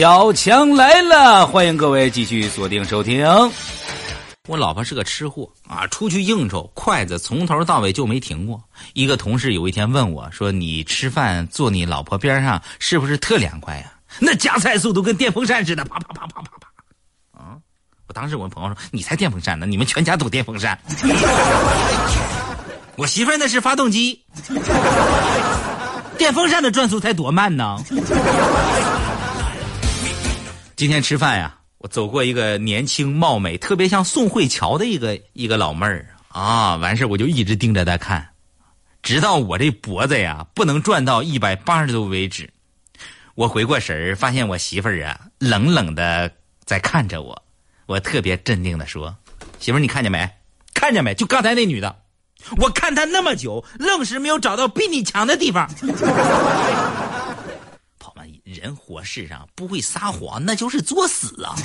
小强来了，欢迎各位继续锁定收听。我老婆是个吃货啊，出去应酬，筷子从头到尾就没停过。一个同事有一天问我说：“你吃饭坐你老婆边上是不是特凉快呀？那夹菜速度跟电风扇似的，啪啪啪啪啪啪。”啊！我当时我朋友说：“你才电风扇呢，你们全家都电风扇。”我媳妇那是发动机，电风扇的转速才多慢呢。今天吃饭呀，我走过一个年轻貌美、特别像宋慧乔的一个一个老妹儿啊，完事我就一直盯着她看，直到我这脖子呀不能转到一百八十度为止。我回过神儿，发现我媳妇儿啊冷冷的在看着我，我特别镇定的说：“媳妇儿，你看见没？看见没？就刚才那女的，我看她那么久，愣是没有找到比你强的地方。” 人活世上不会撒谎，那就是作死啊！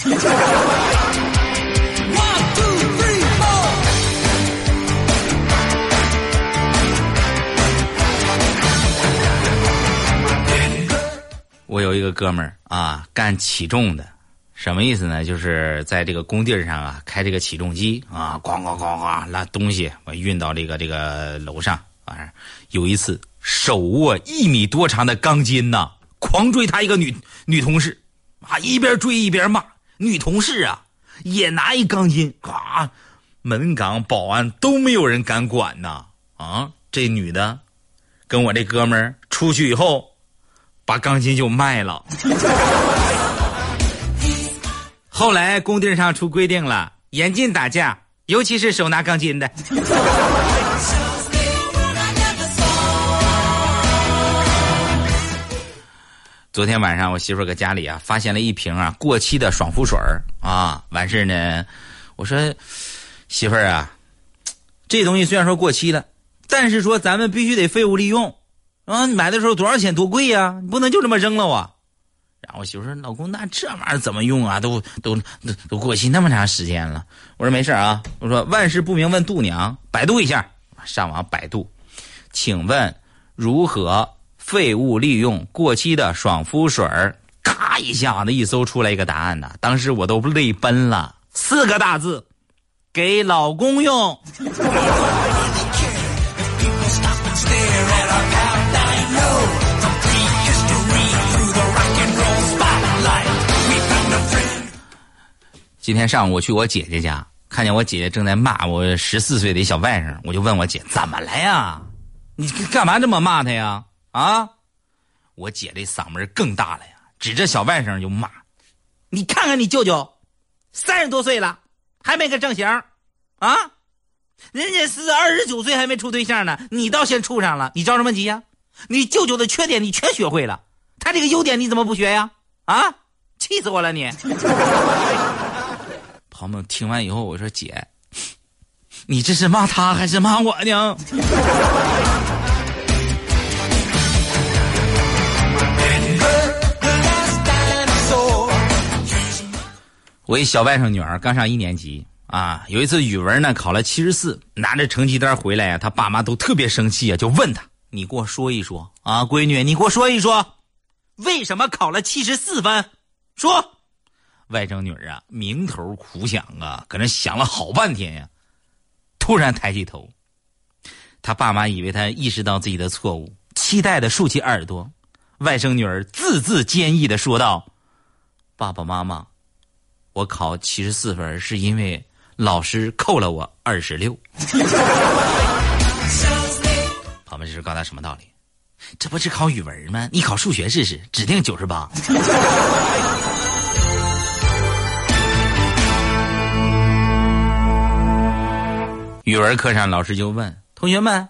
我有一个哥们儿啊，干起重的，什么意思呢？就是在这个工地上啊，开这个起重机啊，咣咣咣咣拉东西，我运到这个这个楼上。完事有一次手握一米多长的钢筋呐。狂追他一个女女同事，啊，一边追一边骂。女同事啊，也拿一钢筋，咵，门岗保安都没有人敢管呐。啊，这女的跟我这哥们儿出去以后，把钢筋就卖了。后来工地上出规定了，严禁打架，尤其是手拿钢筋的。昨天晚上，我媳妇搁家里啊，发现了一瓶啊过期的爽肤水啊。完事呢，我说媳妇儿啊，这东西虽然说过期了，但是说咱们必须得废物利用啊。买的时候多少钱？多贵呀？你不能就这么扔了啊。然后我媳妇说：“老公，那这玩意儿怎么用啊？都都都都过期那么长时间了。”我说：“没事啊。”我说：“万事不明问度娘，百度一下，上网百度，请问如何？”废物利用过期的爽肤水儿，咔一下子一搜出来一个答案呐！当时我都泪奔了，四个大字：给老公用。今天上午我去我姐姐家，看见我姐姐正在骂我十四岁的小外甥，我就问我姐怎么了呀？你干嘛这么骂他呀？啊！我姐这嗓门更大了呀，指着小外甥就骂：“你看看你舅舅，三十多岁了，还没个正形啊！人家是二十九岁还没处对象呢，你倒先处上了，你着什么急呀？你舅舅的缺点你全学会了，他这个优点你怎么不学呀？啊！气死我了你！” 朋友们听完以后，我说：“姐，你这是骂他还是骂我呢？”我一小外甥女儿刚上一年级啊，有一次语文呢考了七十四，拿着成绩单回来呀，他爸妈都特别生气啊，就问他：“你给我说一说啊，闺女，你给我说一说，为什么考了七十四分？”说，外甥女儿啊，名头苦想啊，搁那想了好半天呀，突然抬起头，他爸妈以为他意识到自己的错误，期待的竖起耳朵，外甥女儿字字坚毅的说道：“爸爸妈妈。”我考七十四分，是因为老师扣了我二十六。朋友们，这是告诉他什么道理？这不是考语文吗？你考数学试试，指定九十八。语文课上，老师就问同学们：“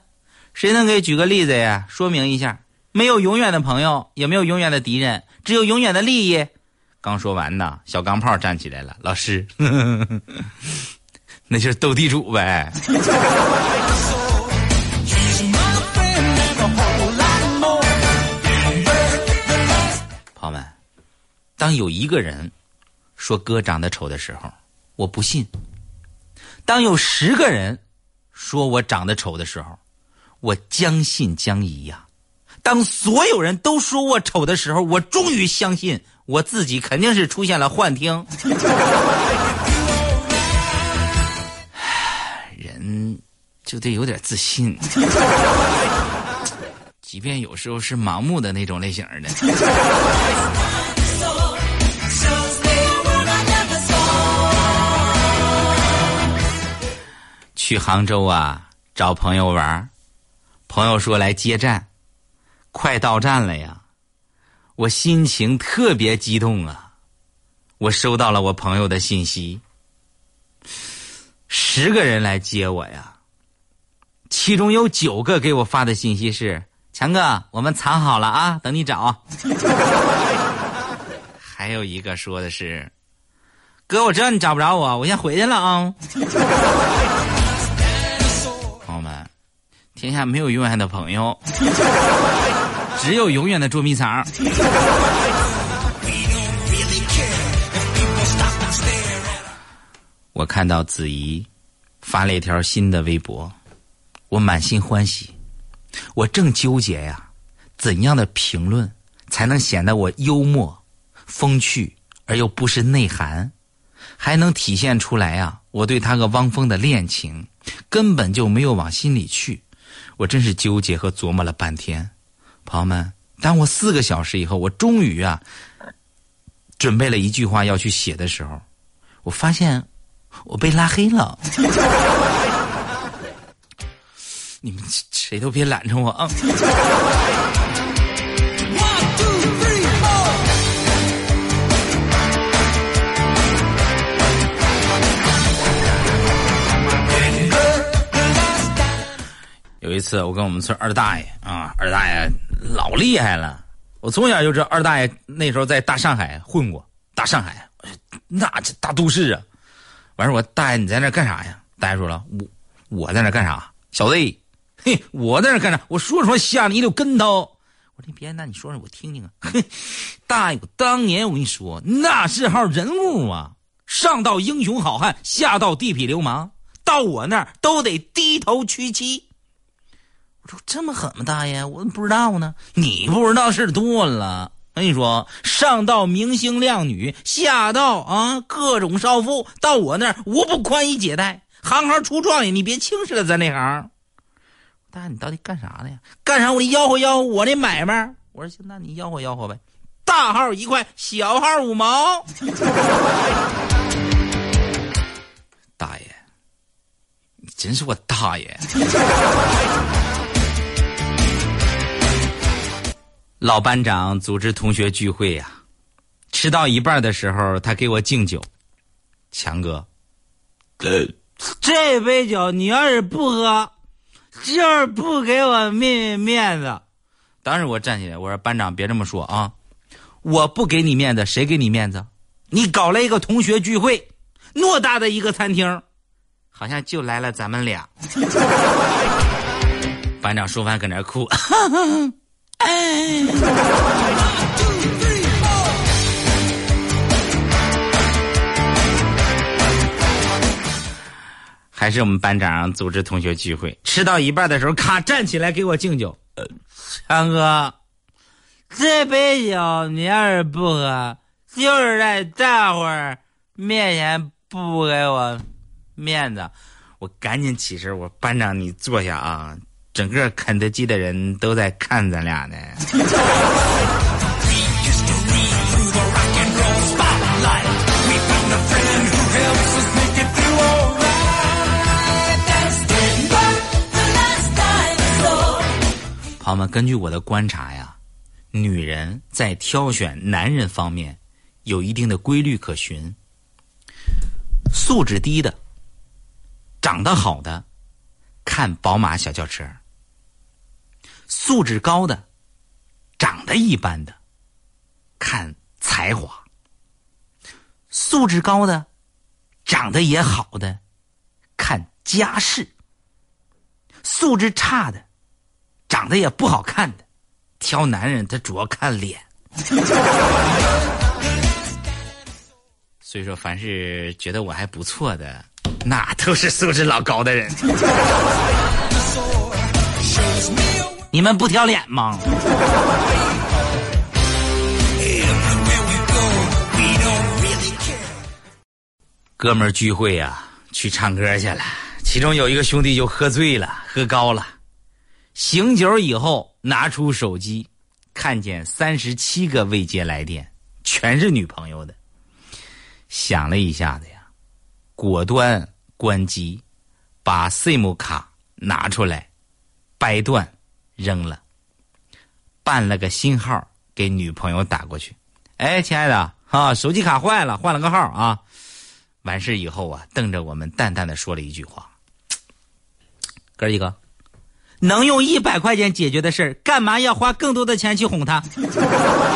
谁能给举个例子呀？说明一下，没有永远的朋友，也没有永远的敌人，只有永远的利益。”刚说完呢，小钢炮站起来了。老师，那就是斗地主呗。朋友们，当有一个人说哥长得丑的时候，我不信；当有十个人说我长得丑的时候，我将信将疑呀；当所有人都说我丑的时候，我终于相信。我自己肯定是出现了幻听。人就得有点自信，即便有时候是盲目的那种类型的。去杭州啊，找朋友玩朋友说来接站，快到站了呀，我心情特别激动啊。我收到了我朋友的信息，十个人来接我呀，其中有九个给我发的信息是：强哥，我们藏好了啊，等你找。还有一个说的是：哥，我知道你找不着我，我先回去了啊。朋友们，天下没有永远的朋友，只有永远的捉迷藏。我看到子怡发了一条新的微博，我满心欢喜。我正纠结呀，怎样的评论才能显得我幽默、风趣而又不失内涵，还能体现出来呀？我对他和汪峰的恋情根本就没有往心里去。我真是纠结和琢磨了半天。朋友们，当我四个小时以后，我终于啊，准备了一句话要去写的时候，我发现。我被拉黑了，你们谁都别拦着我啊！有一次，我跟我们村二大爷啊，二大爷老厉害了。我从小就知道二大爷那时候在大上海混过，大上海那这大都市啊。完事我大爷你在那干啥呀？大爷说了，我我在那干啥？小子，嘿，我在那干啥？我说说吓你一溜跟头。我说你别，那你说说我听听啊。哼，大爷，我当年我跟你说，那是号人物啊，上到英雄好汉，下到地痞流氓，到我那儿都得低头屈膝。我说这么狠吗？大爷，我怎么不知道呢？你不知道事多了。我跟你说，上到明星靓女，下到啊各种少妇，到我那儿无不宽衣解带，行行出状元。你别轻视了咱这行。大爷，你到底干啥的呀？干啥？我得吆喝吆喝我那买卖。我说行，那你吆喝吆喝呗。大号一块，小号五毛。大爷，你真是我大爷。老班长组织同学聚会呀，吃到一半的时候，他给我敬酒。强哥，这杯酒你要是不喝，就是不给我面面子。当时我站起来，我说：“班长别这么说啊，我不给你面子，谁给你面子？你搞了一个同学聚会，偌大的一个餐厅，好像就来了咱们俩。”班长说完搁那哭。哎，还是我们班长组织同学聚会，吃到一半的时候，咔站起来给我敬酒。强哥，这杯酒你要是不喝，就是在大伙儿面前不给我面子。我赶紧起身，我班长你坐下啊。整个肯德基的人都在看咱俩呢。朋友们，根据我的观察呀，女人在挑选男人方面有一定的规律可循。素质低的、长得好的，看宝马小轿车。素质高的，长得一般的，看才华；素质高的，长得也好的，看家世；素质差的，长得也不好看的，挑男人他主要看脸。所以说，凡是觉得我还不错的，那都是素质老高的人。你们不挑脸吗？哥们儿聚会呀，去唱歌去了。其中有一个兄弟就喝醉了，喝高了。醒酒以后，拿出手机，看见三十七个未接来电，全是女朋友的。想了一下子呀，果断关机，把 SIM 卡拿出来，掰断。扔了，办了个新号给女朋友打过去。哎，亲爱的，啊，手机卡坏了，换了个号啊。完事以后啊，瞪着我们淡淡的说了一句话：“ 哥几个，能用一百块钱解决的事儿，干嘛要花更多的钱去哄他？”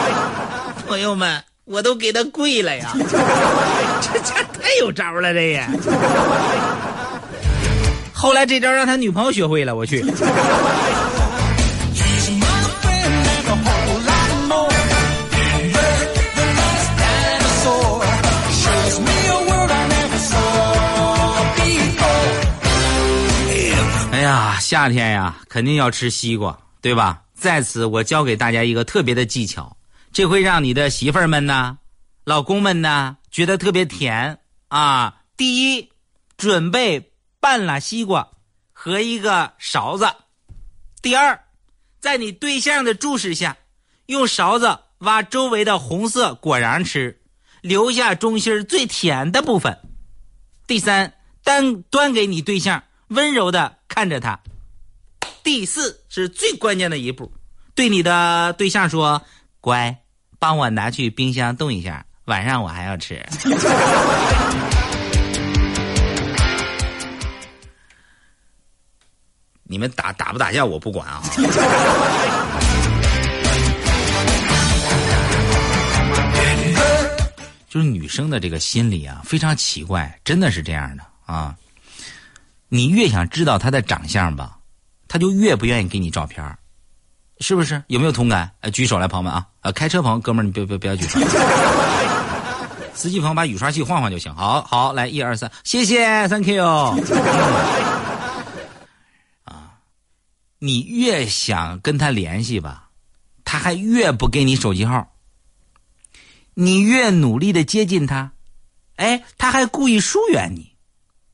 朋友们，我都给他跪了呀！这家太有招了，这也。后来这招让他女朋友学会了，我去。夏天呀，肯定要吃西瓜，对吧？在此，我教给大家一个特别的技巧，这会让你的媳妇儿们呢、老公们呢觉得特别甜啊。第一，准备半拉西瓜和一个勺子；第二，在你对象的注视下，用勺子挖周围的红色果瓤吃，留下中心最甜的部分；第三，单端给你对象，温柔的。看着他，第四是最关键的一步，对你的对象说：“乖，帮我拿去冰箱冻一下，晚上我还要吃。”你们打打不打架我不管啊。就是女生的这个心理啊，非常奇怪，真的是这样的啊。你越想知道她的长相吧，他就越不愿意给你照片是不是？有没有同感？呃，举手来，朋友们啊！开车朋友，哥们儿，你别别不要举手。司机朋友把雨刷器换换就行。好好，来，一二三，谢谢，Thank you。啊，你越想跟他联系吧，他还越不给你手机号。你越努力的接近他，哎，他还故意疏远你。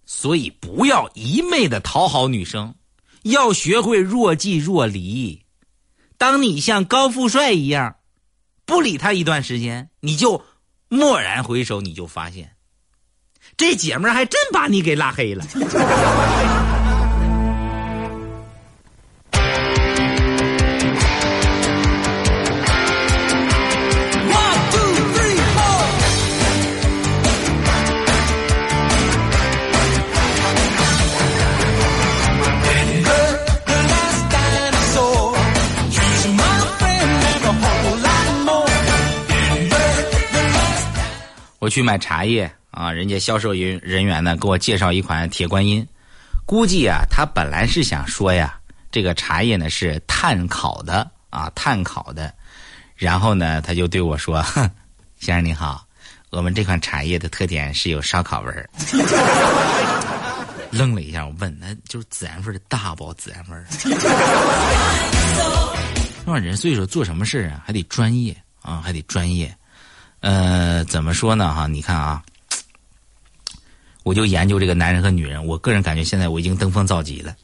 所以不要一昧的讨好女生，要学会若即若离。当你像高富帅一样，不理他一段时间，你就蓦然回首，你就发现，这姐们儿还真把你给拉黑了。我去买茶叶啊，人家销售人人员呢给我介绍一款铁观音，估计啊他本来是想说呀，这个茶叶呢是炭烤的啊，炭烤的，然后呢他就对我说：“哼 先生您好，我们这款茶叶的特点是有烧烤味儿。”愣了一下，我问：“那就是孜然味的大包孜然味儿？” 那人所以说做什么事啊还得专业啊，还得专业。呃，怎么说呢？哈，你看啊，我就研究这个男人和女人。我个人感觉，现在我已经登峰造极了。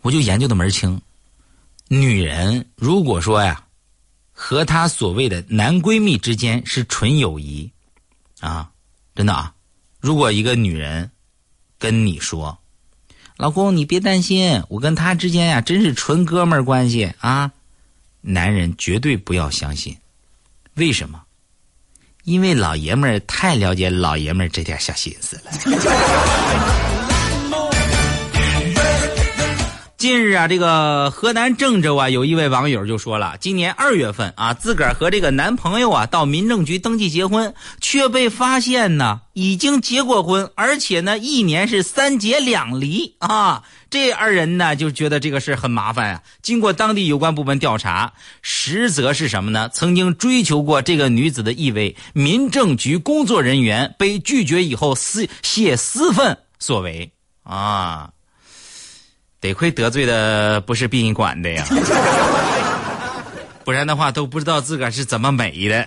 我就研究的门清。女人如果说呀，和她所谓的男闺蜜之间是纯友谊，啊，真的啊，如果一个女人跟你说：“老公，你别担心，我跟他之间呀，真是纯哥们儿关系啊。”男人绝对不要相信。为什么？因为老爷们儿太了解老爷们儿这点小心思了。近日啊，这个河南郑州啊，有一位网友就说了，今年二月份啊，自个儿和这个男朋友啊到民政局登记结婚，却被发现呢已经结过婚，而且呢一年是三结两离啊。这二人呢就觉得这个事很麻烦啊。经过当地有关部门调查，实则是什么呢？曾经追求过这个女子的一位民政局工作人员被拒绝以后私泄私愤所为啊。得亏得罪的不是殡仪馆的呀，不然的话都不知道自个儿是怎么美的。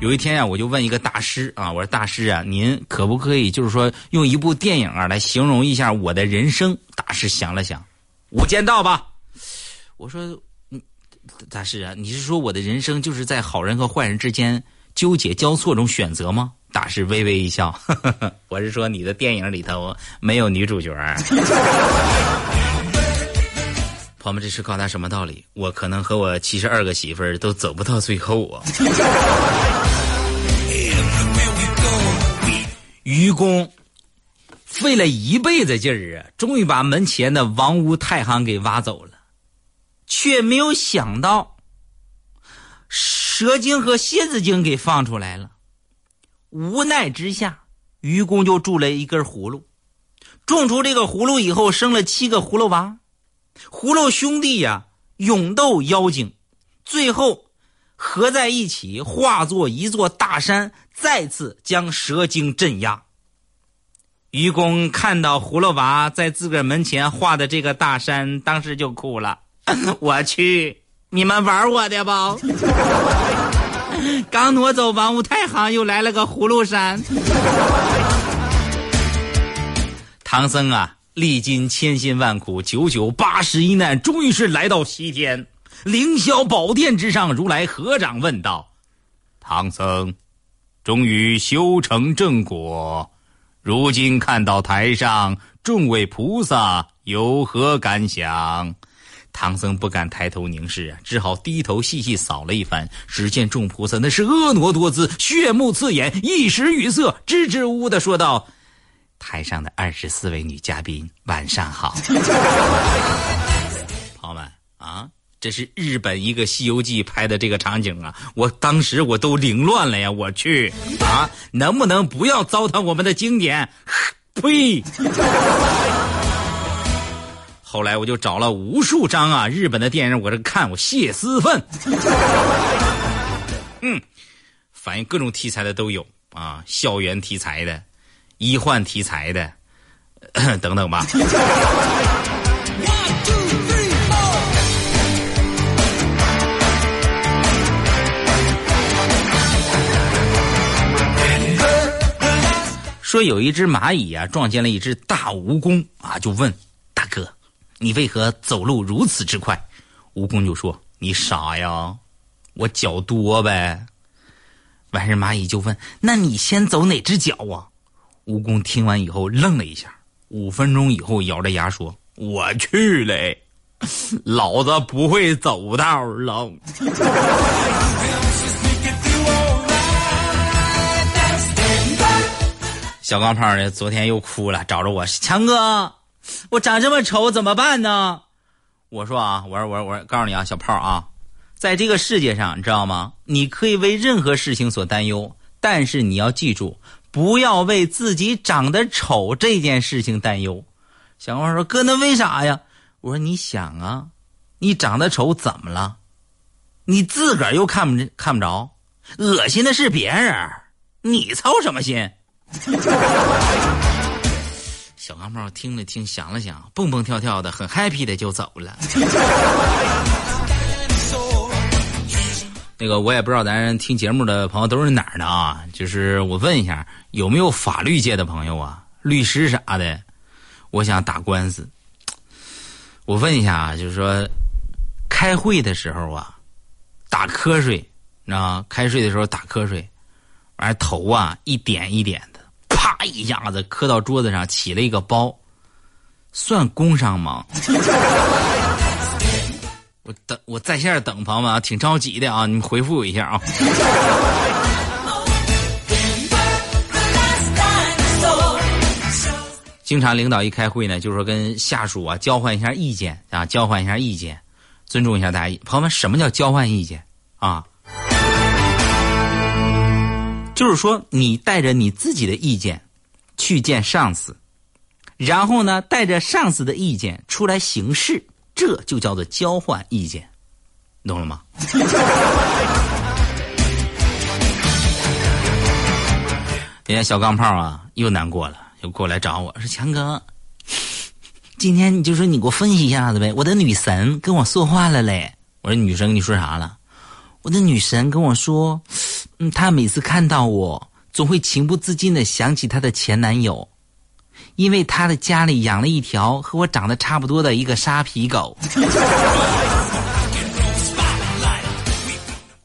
有一天啊，我就问一个大师啊，我说大师啊，您可不可以就是说用一部电影啊来形容一下我的人生？大师想了想，《无间道》吧。我说，嗯，大师啊，你是说我的人生就是在好人和坏人之间纠结交错中选择吗？大师微微一笑，呵 呵我是说你的电影里头没有女主角。朋友们，这是告达什么道理？我可能和我七十二个媳妇儿都走不到最后啊！愚公费了一辈子劲儿啊，终于把门前的王屋太行给挖走了，却没有想到蛇精和蝎子精给放出来了。无奈之下，愚公就铸了一根葫芦，种出这个葫芦以后，生了七个葫芦娃。葫芦兄弟呀，勇斗妖精，最后合在一起，化作一座大山，再次将蛇精镇压。愚公看到葫芦娃在自个儿门前画的这个大山，当时就哭了。我去，你们玩我的吧！刚挪走王屋太行，又来了个葫芦山。唐僧啊！历经千辛万苦，九九八十一难，终于是来到西天凌霄宝殿之上。如来合掌问道：“唐僧，终于修成正果，如今看到台上众位菩萨，有何感想？”唐僧不敢抬头凝视啊，只好低头细细扫了一番。只见众菩萨那是婀娜多姿，血目刺眼，一时语塞，支支吾吾的说道。台上的二十四位女嘉宾，晚上好，朋友们啊，这是日本一个《西游记》拍的这个场景啊，我当时我都凌乱了呀，我去啊，能不能不要糟蹋我们的经典？呸！后来我就找了无数张啊日本的电影，我这看我泄私愤。嗯，反映各种题材的都有啊，校园题材的。医患题材的，等等吧。说有一只蚂蚁啊，撞见了一只大蜈蚣啊，就问大哥：“你为何走路如此之快？”蜈蚣就说：“你傻呀，我脚多呗。”完事蚂蚁就问：“那你先走哪只脚啊？”蜈蚣听完以后愣了一下，五分钟以后咬着牙说：“我去嘞，老子不会走道了。” 小钢炮呢？昨天又哭了，找着我强哥，我长这么丑怎么办呢？我说啊，我说我说我说，告诉你啊，小炮啊，在这个世界上，你知道吗？你可以为任何事情所担忧，但是你要记住。不要为自己长得丑这件事情担忧。小光说：“哥，那为啥呀？”我说：“你想啊，你长得丑怎么了？你自个儿又看不，看不着，恶心的是别人，你操什么心？” 小钢炮听了听，想了想，蹦蹦跳跳的，很 happy 的就走了。那个我也不知道，咱听节目的朋友都是哪儿的啊？就是我问一下，有没有法律界的朋友啊？律师啥的，我想打官司。我问一下啊，就是说，开会的时候啊，打瞌睡，知道吗？开睡的时候打瞌睡，完头啊一点一点，啪一下子磕到桌子上，起了一个包，算工伤吗？我等我在线等朋友们啊，挺着急的啊，你们回复我一下啊。经常领导一开会呢，就是说跟下属啊交换一下意见啊，交换一下意见，尊重一下大家。朋友们，什么叫交换意见啊？就是说你带着你自己的意见去见上司，然后呢带着上司的意见出来行事。这就叫做交换意见，懂了吗？人家小钢炮啊，又难过了，又过来找我说：“强哥，今天你就说你给我分析一下子呗。我的女神跟我说话了嘞。我说女神跟你说啥了？我的女神跟我说，嗯，她每次看到我，总会情不自禁的想起她的前男友，因为她的家里养了一条和我长得差不多的一个沙皮狗。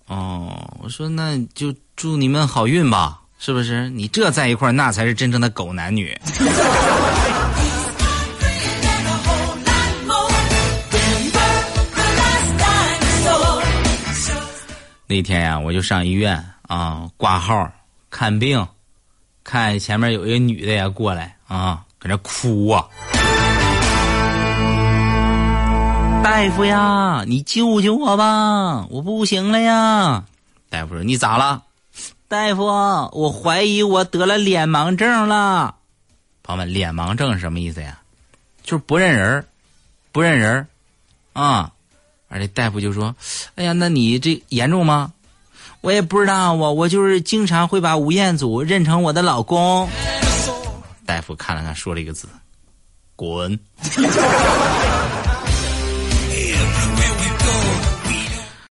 哦，我说那就祝你们好运吧，是不是？你这在一块儿，那才是真正的狗男女。那天呀，我就上医院啊挂号看病，看前面有一个女的也过来啊，搁那哭啊。大夫呀，你救救我吧，我不行了呀！大夫说你咋了？大夫，我怀疑我得了脸盲症了。朋友们，脸盲症是什么意思呀？就是不认人不认人啊。而且大夫就说：“哎呀，那你这严重吗？”我也不知道，我我就是经常会把吴彦祖认成我的老公。大夫看了看，说了一个字：“滚。”